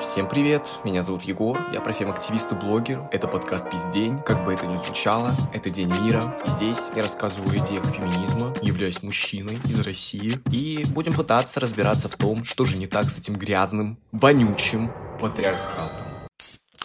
Всем привет, меня зовут Егор, я профем-активист и блогер. Это подкаст «Пиздень», как бы это ни звучало, это День мира. И здесь я рассказываю о идеях феминизма, являюсь мужчиной из России. И будем пытаться разбираться в том, что же не так с этим грязным, вонючим патриархатом.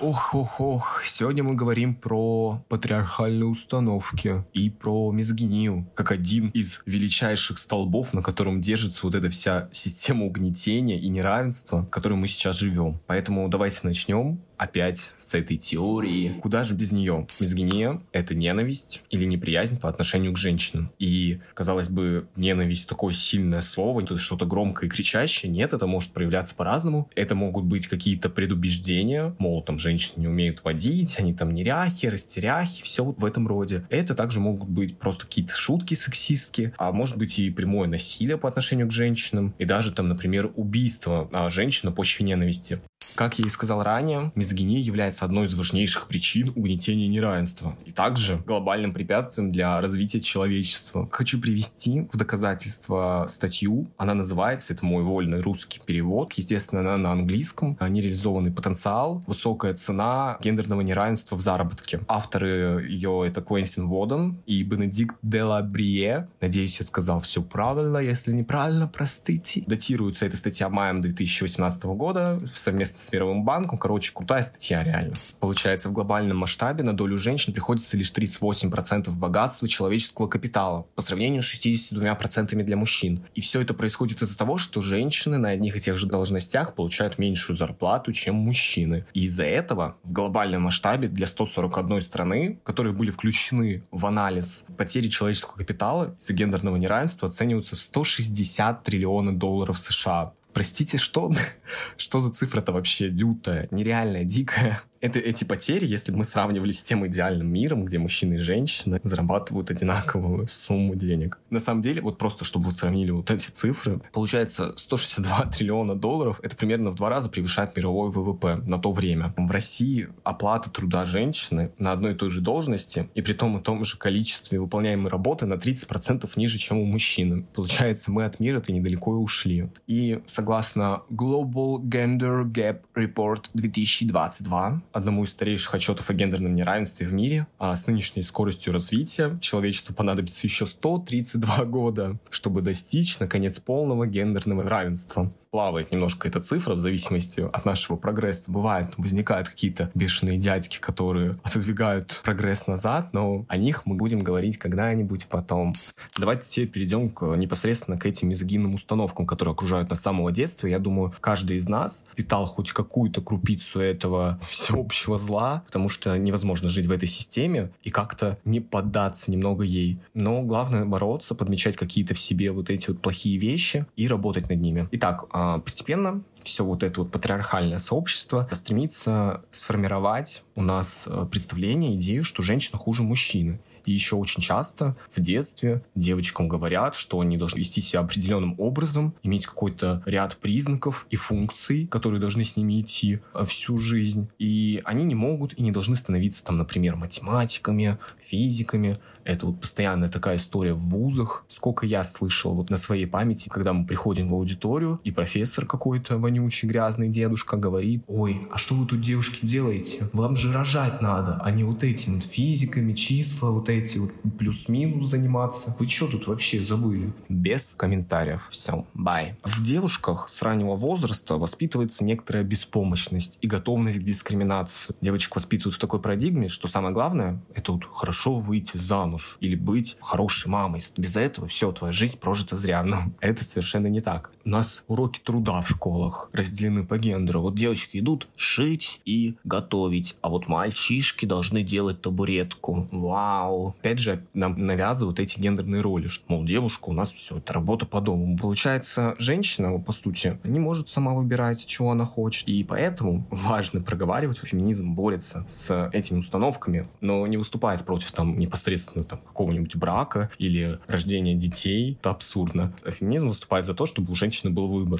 Ох-ох-ох, сегодня мы говорим про патриархальные установки и про мизогинию, как один из величайших столбов, на котором держится вот эта вся система угнетения и неравенства, в которой мы сейчас живем. Поэтому давайте начнем опять с этой теории. Куда же без нее? Мизогиния — это ненависть или неприязнь по отношению к женщинам. И, казалось бы, ненависть — такое сильное слово, это что-то громкое и кричащее. Нет, это может проявляться по-разному. Это могут быть какие-то предубеждения, мол, там женщины не умеют водить, они там неряхи, растеряхи, все вот в этом роде. Это также могут быть просто какие-то шутки сексистские, а может быть и прямое насилие по отношению к женщинам, и даже там, например, убийство а, женщины по почве ненависти. Как я и сказал ранее, мизогиния является одной из важнейших причин угнетения неравенства, и также глобальным препятствием для развития человечества. Хочу привести в доказательство статью. Она называется, это мой вольный русский перевод, естественно, она на английском. Нереализованный потенциал, высокая цена гендерного неравенства в заработке. Авторы ее это Квентин Воден и Бенедикт Делабрие. Надеюсь, я сказал все правильно. Если неправильно, простите. Датируется эта статья маем 2018 года совместно с Мировым банком. Короче, крутая статья реально. Получается, в глобальном масштабе на долю женщин приходится лишь 38% богатства человеческого капитала по сравнению с 62% для мужчин. И все это происходит из-за того, что женщины на одних и тех же должностях получают меньшую зарплату, чем мужчины. И из-за этого в глобальном масштабе для 141 страны, которые были включены в анализ потери человеческого капитала из-за гендерного неравенства, оцениваются в 160 триллиона долларов США. Простите, что? Что за цифра-то вообще лютая, нереальная, дикая? Это, эти потери, если бы мы сравнивали с тем идеальным миром, где мужчины и женщины зарабатывают одинаковую сумму денег. На самом деле, вот просто чтобы вы сравнили вот эти цифры, получается 162 триллиона долларов, это примерно в два раза превышает мировой ВВП на то время. В России оплата труда женщины на одной и той же должности и при том и том же количестве выполняемой работы на 30% ниже, чем у мужчины. Получается, мы от мира-то недалеко и ушли. И согласно Global Gender Gap Report 2022, одному из старейших отчетов о гендерном неравенстве в мире. А с нынешней скоростью развития человечеству понадобится еще 132 года, чтобы достичь, наконец, полного гендерного равенства плавает немножко эта цифра в зависимости от нашего прогресса. Бывает, возникают какие-то бешеные дядьки, которые отодвигают прогресс назад, но о них мы будем говорить когда-нибудь потом. Давайте теперь перейдем к, непосредственно к этим мизогинным установкам, которые окружают нас с самого детства. Я думаю, каждый из нас питал хоть какую-то крупицу этого всеобщего зла, потому что невозможно жить в этой системе и как-то не поддаться немного ей. Но главное бороться, подмечать какие-то в себе вот эти вот плохие вещи и работать над ними. Итак, а, постепенно все вот это вот патриархальное сообщество стремится сформировать у нас э, представление, идею, что женщина хуже мужчины. И еще очень часто в детстве девочкам говорят, что они должны вести себя определенным образом, иметь какой-то ряд признаков и функций, которые должны с ними идти э, всю жизнь. И они не могут и не должны становиться, там, например, математиками, физиками, это вот постоянная такая история в вузах. Сколько я слышал вот на своей памяти, когда мы приходим в аудиторию, и профессор какой-то вонючий, грязный дедушка говорит, ой, а что вы тут, девушки, делаете? Вам же рожать надо, а не вот этим физиками, числа, вот эти вот плюс-минус заниматься. Вы что тут вообще забыли? Без комментариев. Все, бай. В девушках с раннего возраста воспитывается некоторая беспомощность и готовность к дискриминации. Девочек воспитывают в такой парадигме, что самое главное, это вот хорошо выйти замуж замуж или быть хорошей мамой. Без этого все, твоя жизнь прожита зря. Но это совершенно не так. У нас уроки труда в школах разделены по гендеру. Вот девочки идут шить и готовить, а вот мальчишки должны делать табуретку. Вау. Опять же, нам навязывают эти гендерные роли, что, мол, девушка, у нас все, это работа по дому. Получается, женщина, по сути, не может сама выбирать, чего она хочет. И поэтому важно проговаривать, феминизм борется с этими установками, но не выступает против там непосредственно там, какого-нибудь брака или рождения детей. Это абсурдно. Феминизм выступает за то, чтобы у женщин женщины был выбор.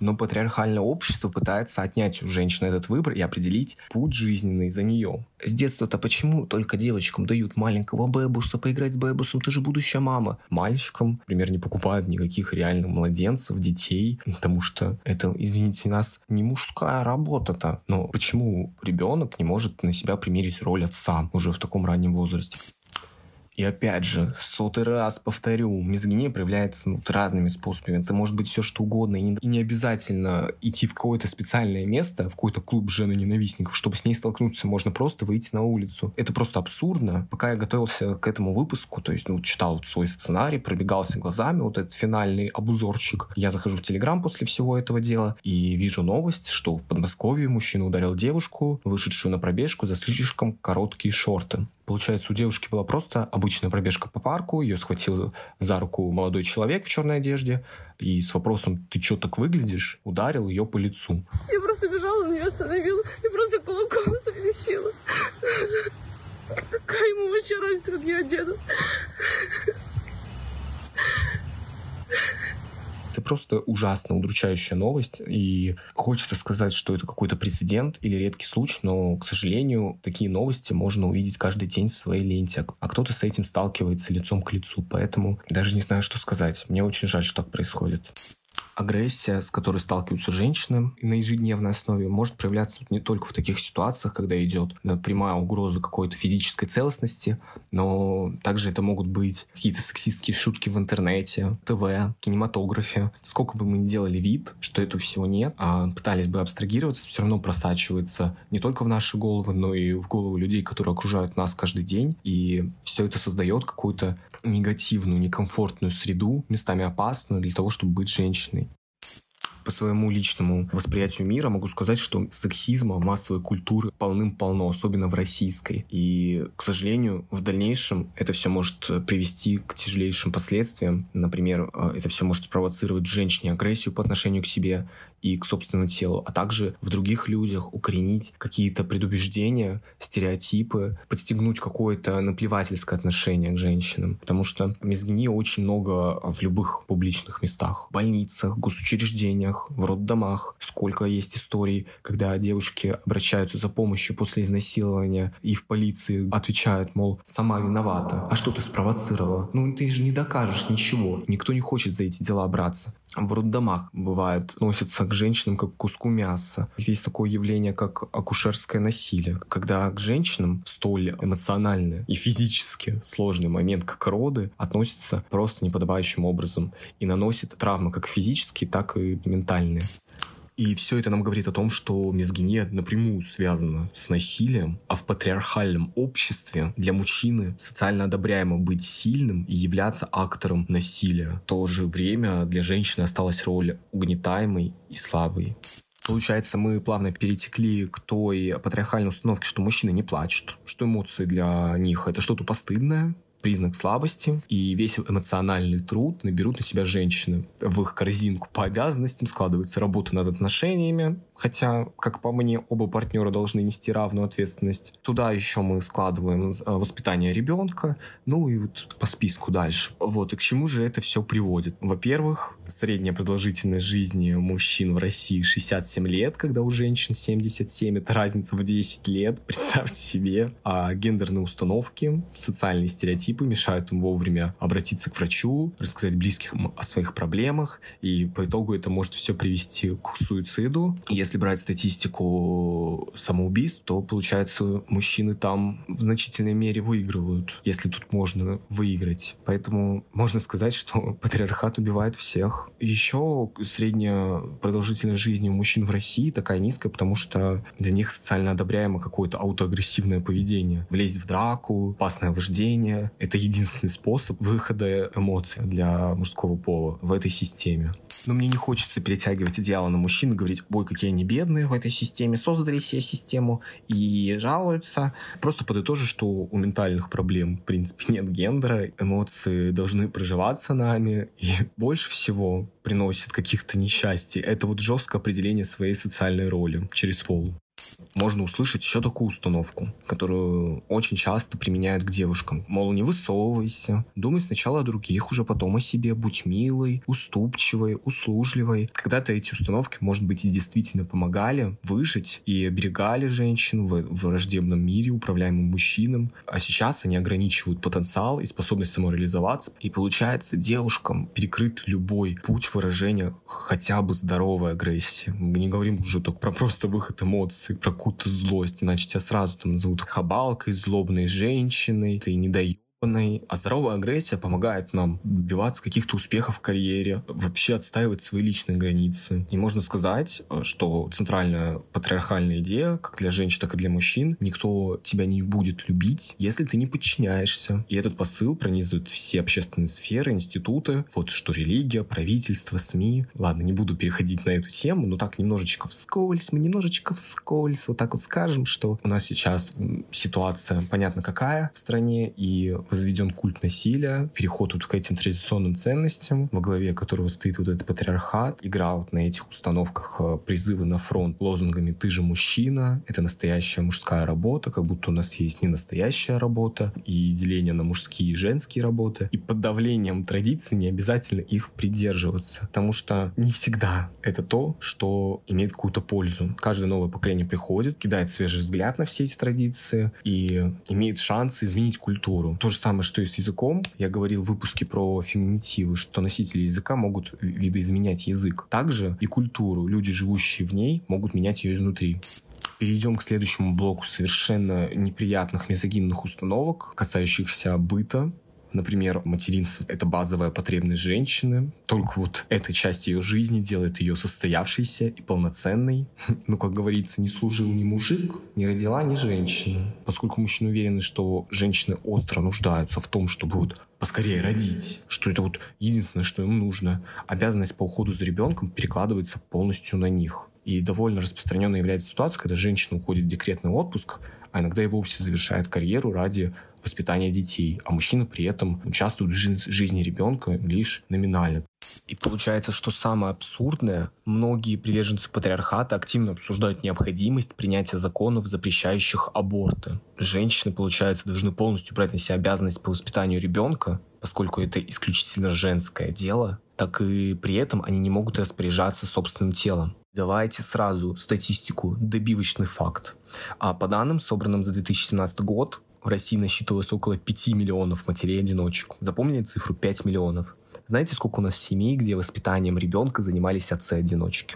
Но патриархальное общество пытается отнять у женщины этот выбор и определить путь жизненный за нее. С детства-то почему только девочкам дают маленького бэбуса поиграть с бэбусом, ты же будущая мама. Мальчикам, например, не покупают никаких реальных младенцев, детей, потому что это, извините нас, не мужская работа-то. Но почему ребенок не может на себя примерить роль отца уже в таком раннем возрасте? И опять же, сотый раз повторю, мизогиния проявляется ну, разными способами. Это может быть все что угодно. И не, и не обязательно идти в какое-то специальное место, в какой-то клуб жены-ненавистников, чтобы с ней столкнуться. Можно просто выйти на улицу. Это просто абсурдно. Пока я готовился к этому выпуску, то есть ну, читал свой сценарий, пробегался глазами, вот этот финальный обзорчик, я захожу в Телеграм после всего этого дела и вижу новость, что в Подмосковье мужчина ударил девушку, вышедшую на пробежку за слишком короткие шорты. Получается, у девушки была просто обычная пробежка по парку, ее схватил за руку молодой человек в черной одежде и с вопросом «ты что так выглядишь?» ударил ее по лицу. Я просто бежала, он меня остановил и просто кулаком совместила. Какая ему вообще разница, как я одета? Просто ужасно удручающая новость, и хочется сказать, что это какой-то прецедент или редкий случай, но, к сожалению, такие новости можно увидеть каждый день в своей ленте, а кто-то с этим сталкивается лицом к лицу, поэтому даже не знаю, что сказать. Мне очень жаль, что так происходит агрессия, с которой сталкиваются женщины на ежедневной основе, может проявляться не только в таких ситуациях, когда идет прямая угроза какой-то физической целостности, но также это могут быть какие-то сексистские шутки в интернете, ТВ, кинематографе. Сколько бы мы ни делали вид, что этого всего нет, а пытались бы абстрагироваться, все равно просачивается не только в наши головы, но и в головы людей, которые окружают нас каждый день. И все это создает какую-то негативную, некомфортную среду, местами опасную для того, чтобы быть женщиной по своему личному восприятию мира могу сказать, что сексизма, массовой культуры полным-полно, особенно в российской. И, к сожалению, в дальнейшем это все может привести к тяжелейшим последствиям. Например, э, это все может спровоцировать женщине агрессию по отношению к себе, и к собственному телу, а также в других людях укоренить какие-то предубеждения, стереотипы, подстегнуть какое-то наплевательское отношение к женщинам. Потому что мизгинии очень много в любых публичных местах. В больницах, госучреждениях, в роддомах. Сколько есть историй, когда девушки обращаются за помощью после изнасилования и в полиции отвечают, мол, сама виновата. А что ты спровоцировала? Ну, ты же не докажешь ничего. Никто не хочет за эти дела браться в роддомах бывает, относятся к женщинам как к куску мяса. Есть такое явление, как акушерское насилие, когда к женщинам столь эмоциональный и физически сложный момент, как роды, относятся просто неподобающим образом и наносит травмы как физические, так и ментальные. И все это нам говорит о том, что мизгиния напрямую связана с насилием, а в патриархальном обществе для мужчины социально одобряемо быть сильным и являться актором насилия. В то же время для женщины осталась роль угнетаемой и слабой. Получается, мы плавно перетекли к той патриархальной установке, что мужчины не плачут, что эмоции для них это что-то постыдное, признак слабости, и весь эмоциональный труд наберут на себя женщины. В их корзинку по обязанностям складывается работа над отношениями, хотя, как по мне, оба партнера должны нести равную ответственность. Туда еще мы складываем э, воспитание ребенка, ну и вот по списку дальше. Вот, и к чему же это все приводит? Во-первых, средняя продолжительность жизни мужчин в России 67 лет, когда у женщин 77, это разница в 10 лет, представьте себе. А гендерные установки, социальные стереотипы мешают им вовремя обратиться к врачу, рассказать близким о своих проблемах, и по итогу это может все привести к суициду. Если брать статистику самоубийств, то, получается, мужчины там в значительной мере выигрывают, если тут можно выиграть. Поэтому можно сказать, что патриархат убивает всех, еще средняя продолжительность жизни у мужчин в России такая низкая, потому что для них социально одобряемо какое-то аутоагрессивное поведение. Влезть в драку, опасное вождение — это единственный способ выхода эмоций для мужского пола в этой системе. Но мне не хочется перетягивать идеалы на мужчин и говорить, ой, какие они бедные в этой системе, создали себе систему и жалуются. Просто подытожу, что у ментальных проблем, в принципе, нет гендера, эмоции должны проживаться нами, и больше всего приносит каких-то несчастий. Это вот жесткое определение своей социальной роли через пол. Можно услышать еще такую установку, которую очень часто применяют к девушкам. Мол, не высовывайся, думай сначала о других, уже потом о себе, будь милой, уступчивой, услужливой. Когда-то эти установки, может быть, и действительно помогали выжить и оберегали женщин в, враждебном мире, управляемым мужчинам. А сейчас они ограничивают потенциал и способность самореализоваться. И получается, девушкам перекрыт любой путь выражения хотя бы здоровой агрессии. Мы не говорим уже только про просто выход эмоций, про какую-то злость, иначе тебя сразу там назовут хабалкой, злобной женщиной, ты не даешь а здоровая агрессия помогает нам добиваться каких-то успехов в карьере, вообще отстаивать свои личные границы. И можно сказать, что центральная патриархальная идея, как для женщин, так и для мужчин, никто тебя не будет любить, если ты не подчиняешься. И этот посыл пронизывает все общественные сферы, институты, вот что религия, правительство, СМИ. Ладно, не буду переходить на эту тему, но так немножечко вскользь, мы немножечко вскользь вот так вот скажем, что у нас сейчас ситуация понятно какая в стране, и возведен культ насилия, переход вот к этим традиционным ценностям, во главе которого стоит вот этот патриархат, игра вот на этих установках э, призывы на фронт лозунгами «ты же мужчина», это настоящая мужская работа, как будто у нас есть не настоящая работа, и деление на мужские и женские работы. И под давлением традиций не обязательно их придерживаться, потому что не всегда это то, что имеет какую-то пользу. Каждое новое поколение приходит, кидает свежий взгляд на все эти традиции и имеет шанс изменить культуру. То же самое, что и с языком. Я говорил в выпуске про феминитивы, что носители языка могут видоизменять язык. Также и культуру. Люди, живущие в ней, могут менять ее изнутри перейдем к следующему блоку совершенно неприятных мезогинных установок, касающихся быта, Например, материнство — это базовая потребность женщины. Только вот эта часть ее жизни делает ее состоявшейся и полноценной. Ну, как говорится, не служил ни мужик, не родила ни женщина. Поскольку мужчины уверены, что женщины остро нуждаются в том, чтобы вот поскорее родить, что это вот единственное, что им нужно. Обязанность по уходу за ребенком перекладывается полностью на них. И довольно распространенной является ситуация, когда женщина уходит в декретный отпуск, а иногда и вовсе завершает карьеру ради воспитания детей, а мужчина при этом участвует в жизни ребенка лишь номинально. И получается, что самое абсурдное, многие приверженцы патриархата активно обсуждают необходимость принятия законов, запрещающих аборты. Женщины, получается, должны полностью брать на себя обязанность по воспитанию ребенка, поскольку это исключительно женское дело, так и при этом они не могут распоряжаться собственным телом. Давайте сразу статистику, добивочный факт. А по данным, собранным за 2017 год, в России насчитывалось около 5 миллионов матерей-одиночек. Запомнили цифру 5 миллионов? Знаете, сколько у нас семей, где воспитанием ребенка занимались отцы-одиночки?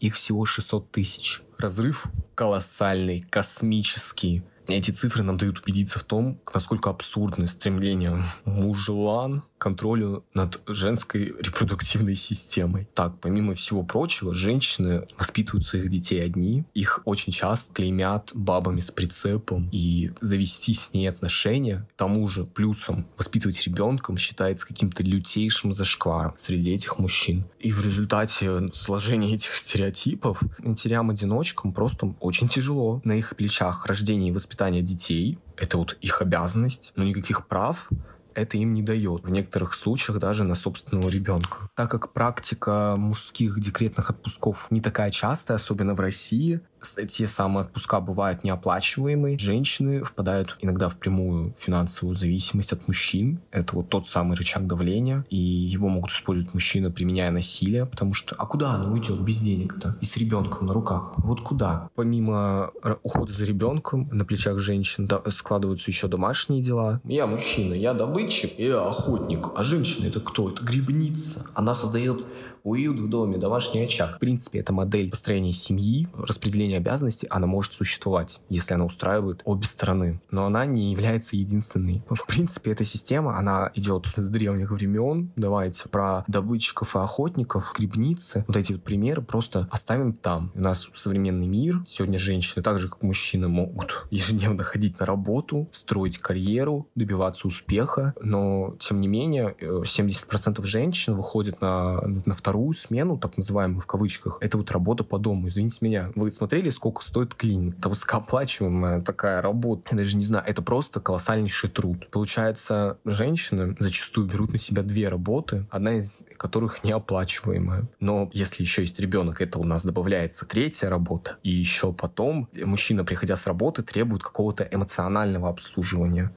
Их всего 600 тысяч. Разрыв колоссальный, космический. Эти цифры нам дают убедиться в том, насколько абсурдны стремления мужлан контролю над женской репродуктивной системой. Так, помимо всего прочего, женщины воспитывают своих детей одни, их очень часто клеймят бабами с прицепом, и завести с ней отношения, к тому же плюсом воспитывать ребенком считается каким-то лютейшим зашкваром среди этих мужчин. И в результате сложения этих стереотипов матерям-одиночкам просто очень тяжело. На их плечах рождение и воспитание детей, это вот их обязанность, но никаких прав это им не дает. В некоторых случаях даже на собственного ребенка. Так как практика мужских декретных отпусков не такая частая, особенно в России, те самые отпуска бывают неоплачиваемые. Женщины впадают иногда в прямую финансовую зависимость от мужчин. Это вот тот самый рычаг давления, и его могут использовать мужчины, применяя насилие, потому что а куда она уйдет без денег-то? И с ребенком на руках. Вот куда? Помимо ухода за ребенком, на плечах женщин складываются еще домашние дела. Я мужчина, я добытчик, я охотник. А женщина это кто? Это грибница. Она создает уют в доме, домашний очаг. В принципе, эта модель построения семьи, распределения обязанностей, она может существовать, если она устраивает обе стороны. Но она не является единственной. В принципе, эта система, она идет с древних времен. Давайте про добытчиков и охотников, грибницы. Вот эти вот примеры просто оставим там. У нас современный мир. Сегодня женщины, так же как мужчины, могут ежедневно ходить на работу, строить карьеру, добиваться успеха. Но, тем не менее, 70% женщин выходят на, на второй вторую смену, так называемую в кавычках, это вот работа по дому. Извините меня, вы смотрели, сколько стоит клининг? Это высокооплачиваемая такая работа. Я даже не знаю, это просто колоссальнейший труд. Получается, женщины зачастую берут на себя две работы, одна из которых неоплачиваемая. Но если еще есть ребенок, это у нас добавляется третья работа. И еще потом мужчина, приходя с работы, требует какого-то эмоционального обслуживания.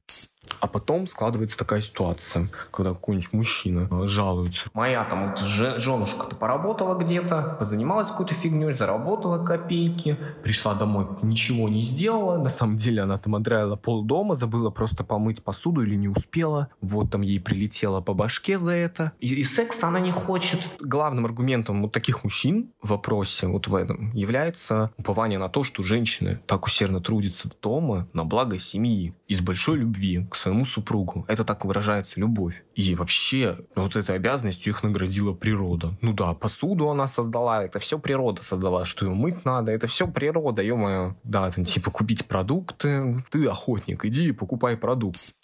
А потом складывается такая ситуация, когда какой-нибудь мужчина э, жалуется. Моя там вот женушка-то поработала где-то, позанималась какой-то фигней, заработала копейки, пришла домой, ничего не сделала. На самом деле она там отдраила пол дома, забыла просто помыть посуду или не успела. Вот там ей прилетело по башке за это. И, и секса она не хочет. Главным аргументом вот таких мужчин в вопросе вот в этом является упование на то, что женщины так усердно трудятся дома на благо семьи из большой любви к своему супругу. Это так выражается любовь. И вообще, вот этой обязанностью их наградила природа. Ну да, посуду она создала, это все природа создала, что ее мыть надо, это все природа, ё-моё. Да, там типа купить продукты, ты охотник, иди и покупай продукт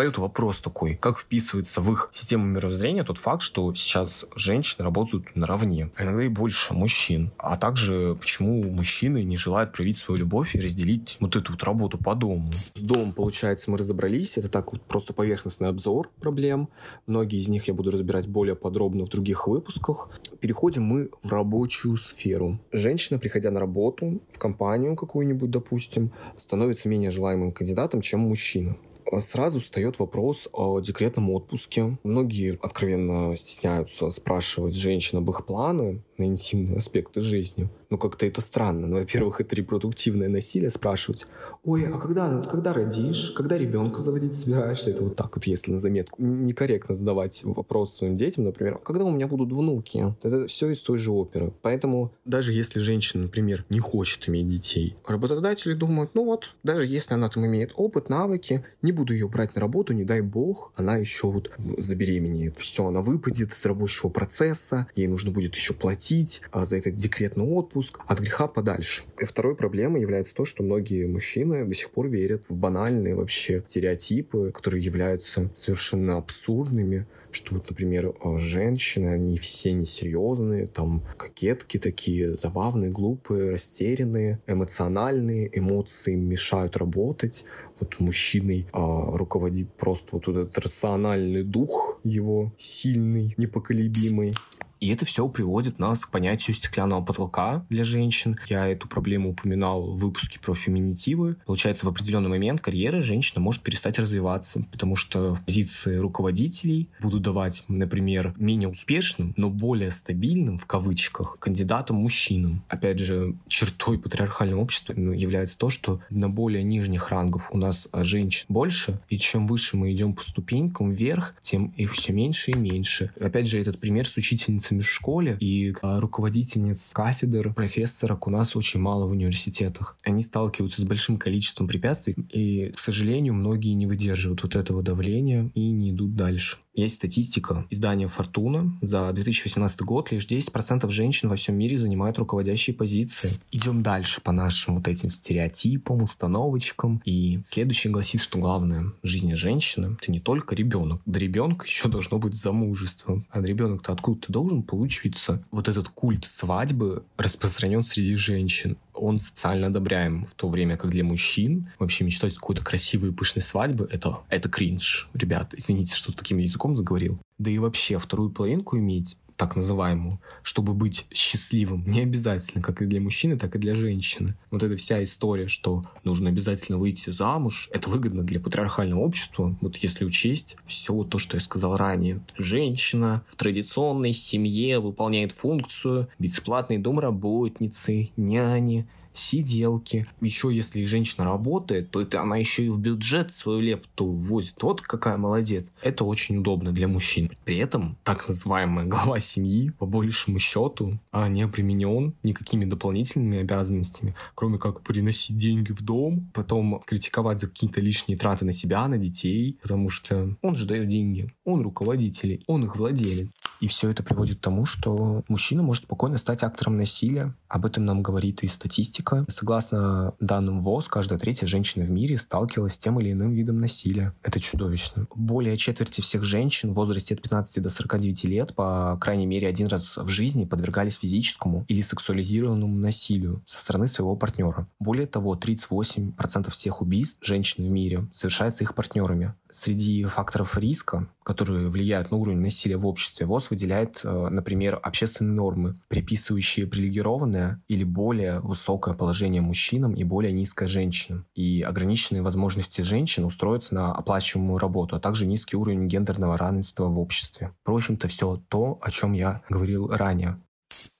встает вопрос такой, как вписывается в их систему мировоззрения тот факт, что сейчас женщины работают наравне, а иногда и больше мужчин. А также, почему мужчины не желают проявить свою любовь и разделить вот эту вот работу по дому. С домом, получается, мы разобрались. Это так вот просто поверхностный обзор проблем. Многие из них я буду разбирать более подробно в других выпусках. Переходим мы в рабочую сферу. Женщина, приходя на работу в компанию какую-нибудь, допустим, становится менее желаемым кандидатом, чем мужчина сразу встает вопрос о декретном отпуске. Многие откровенно стесняются спрашивать женщин об их планы на интимные аспекты жизни. Ну, как-то это странно. Ну, во-первых, это репродуктивное насилие спрашивать. Ой, а когда, когда родишь? Когда ребенка заводить собираешься? Это вот так вот, если на заметку. Некорректно задавать вопрос своим детям, например, «А когда у меня будут внуки? Это все из той же оперы. Поэтому даже если женщина, например, не хочет иметь детей, работодатели думают, ну вот, даже если она там имеет опыт, навыки, не буду ее брать на работу, не дай бог, она еще вот забеременеет. Все, она выпадет из рабочего процесса, ей нужно будет еще платить а, за этот декретный отпуск, от греха подальше. И второй проблемой является то, что многие мужчины до сих пор верят в банальные вообще стереотипы, которые являются совершенно абсурдными, что вот, например, э, женщины, они все несерьезные, там, кокетки такие, забавные, глупые, растерянные, эмоциональные, эмоции мешают работать, вот мужчиной а, руководит просто вот этот рациональный дух его сильный, непоколебимый. И это все приводит нас к понятию стеклянного потолка для женщин. Я эту проблему упоминал в выпуске про феминитивы. Получается, в определенный момент карьеры женщина может перестать развиваться, потому что позиции руководителей будут давать, например, менее успешным, но более стабильным, в кавычках, кандидатам мужчинам. Опять же, чертой патриархального общества ну, является то, что на более нижних рангах у нас женщин больше, и чем выше мы идем по ступенькам вверх, тем их все меньше и меньше. Опять же, этот пример с учительницей учительницами в школе, и а, руководительниц кафедр, профессорок у нас очень мало в университетах. Они сталкиваются с большим количеством препятствий, и, к сожалению, многие не выдерживают вот этого давления и не идут дальше. Есть статистика издания «Фортуна». За 2018 год лишь 10% женщин во всем мире занимают руководящие позиции. Идем дальше по нашим вот этим стереотипам, установочкам. И следующее гласит, что главное в жизни женщины — это не только ребенок. До ребенка еще должно быть замужество. А ребенок-то откуда-то должен получиться. Вот этот культ свадьбы распространен среди женщин он социально одобряем, в то время как для мужчин вообще мечтать какой-то красивой и пышной свадьбы это, это кринж. Ребят, извините, что таким языком заговорил. Да и вообще вторую половинку иметь так называемую, чтобы быть счастливым, не обязательно, как и для мужчины, так и для женщины. Вот эта вся история, что нужно обязательно выйти замуж, это выгодно для патриархального общества, вот если учесть все то, что я сказал ранее. Женщина в традиционной семье выполняет функцию бесплатной домработницы, няни, сиделки. Еще если женщина работает, то это она еще и в бюджет свою лепту ввозит. Вот какая молодец. Это очень удобно для мужчин. При этом так называемая глава семьи, по большему счету, а не применен никакими дополнительными обязанностями, кроме как приносить деньги в дом, потом критиковать за какие-то лишние траты на себя, на детей, потому что он же дает деньги, он руководитель, он их владелец. И все это приводит к тому, что мужчина может спокойно стать актором насилия. Об этом нам говорит и статистика. Согласно данным ВОЗ, каждая третья женщина в мире сталкивалась с тем или иным видом насилия. Это чудовищно. Более четверти всех женщин в возрасте от 15 до 49 лет, по крайней мере, один раз в жизни подвергались физическому или сексуализированному насилию со стороны своего партнера. Более того, 38% всех убийств женщин в мире совершается их партнерами. Среди факторов риска, которые влияют на уровень насилия в обществе, ВОЗ выделяет, э, например, общественные нормы, приписывающие привилегированное или более высокое положение мужчинам и более низкое женщинам, и ограниченные возможности женщин устроиться на оплачиваемую работу, а также низкий уровень гендерного равенства в обществе. В общем-то, все то, о чем я говорил ранее.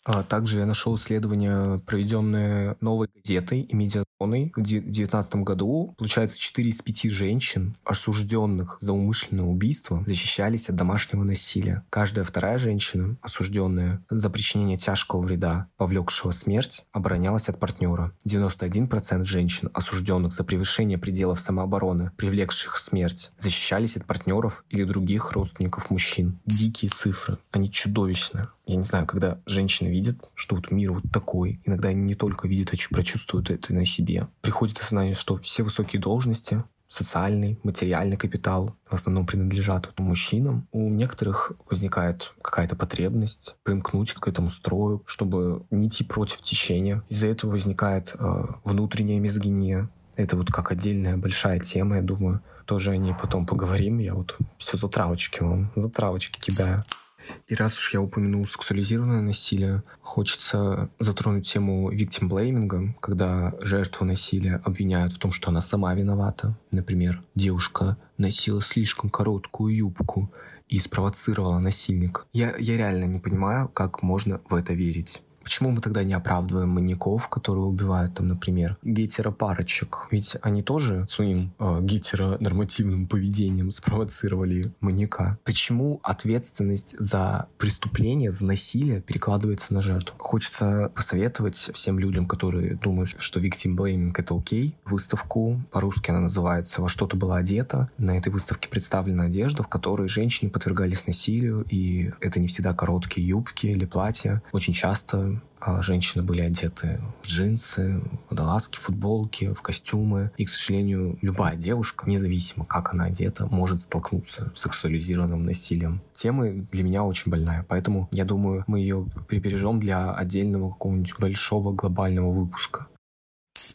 А также я нашел исследование, проведенное новой газетой и медиазоной в 2019 году. Получается, 4 из 5 женщин, осужденных за умышленное убийство, защищались от домашнего насилия. Каждая вторая женщина, осужденная за причинение тяжкого вреда, повлекшего смерть, оборонялась от партнера. 91% женщин, осужденных за превышение пределов самообороны, привлекших смерть, защищались от партнеров или других родственников мужчин. Дикие цифры. Они чудовищные. Я не знаю, когда женщины видят, что вот мир вот такой. Иногда они не только видят, а прочувствуют это на себе. Приходит осознание, что все высокие должности, социальный, материальный капитал в основном принадлежат мужчинам. У некоторых возникает какая-то потребность примкнуть к этому строю, чтобы не идти против течения. Из-за этого возникает э, внутренняя мизогиния. Это вот как отдельная большая тема, я думаю. Тоже о ней потом поговорим. Я вот все за травочки вам, за травочки кидаю. И раз уж я упомянул сексуализированное насилие, хочется затронуть тему виктимблейминга, когда жертву насилия обвиняют в том, что она сама виновата. Например, девушка носила слишком короткую юбку и спровоцировала насильника. Я, я реально не понимаю, как можно в это верить. Почему мы тогда не оправдываем маньяков, которые убивают, там, например, гетеропарочек? Ведь они тоже своим э, гетеронормативным поведением спровоцировали маньяка. Почему ответственность за преступление, за насилие перекладывается на жертву? Хочется посоветовать всем людям, которые думают, что victim blaming это окей, выставку, по-русски она называется «Во что ты была одета». На этой выставке представлена одежда, в которой женщины подвергались насилию, и это не всегда короткие юбки или платья. Очень часто а женщины были одеты в джинсы, водолазки, футболки, в костюмы. И, к сожалению, любая девушка, независимо как она одета, может столкнуться с сексуализированным насилием. Тема для меня очень больная, поэтому я думаю, мы ее прибережем для отдельного какого-нибудь большого глобального выпуска.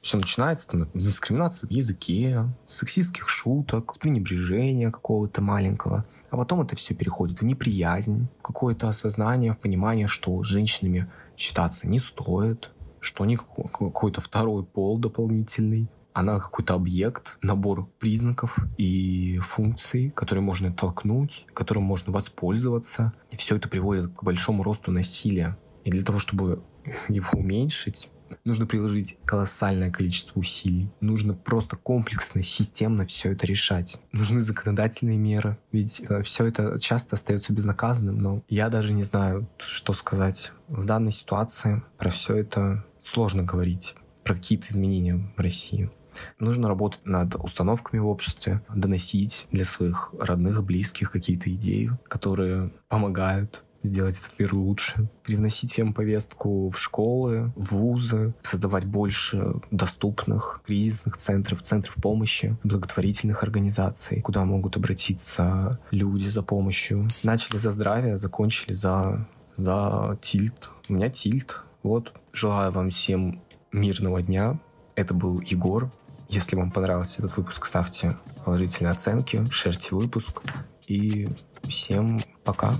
Все начинается там, с дискриминации в языке, сексистских шуток, с пренебрежения какого-то маленького. А потом это все переходит в неприязнь, какое-то осознание, понимание, что женщинами считаться не стоит, что они какой-то второй пол дополнительный, она какой-то объект, набор признаков и функций, которые можно толкнуть, которым можно воспользоваться. И все это приводит к большому росту насилия. И для того, чтобы его уменьшить, нужно приложить колоссальное количество усилий. Нужно просто комплексно, системно все это решать. Нужны законодательные меры. Ведь э, все это часто остается безнаказанным, но я даже не знаю, что сказать. В данной ситуации про все это сложно говорить. Про какие-то изменения в России. Нужно работать над установками в обществе, доносить для своих родных, близких какие-то идеи, которые помогают сделать этот мир лучше, привносить фемповестку в школы, в вузы, создавать больше доступных кризисных центров, центров помощи, благотворительных организаций, куда могут обратиться люди за помощью. Начали за здравие, закончили за, за тильт. У меня тильт. Вот. Желаю вам всем мирного дня. Это был Егор. Если вам понравился этот выпуск, ставьте положительные оценки, шерьте выпуск. И всем пока.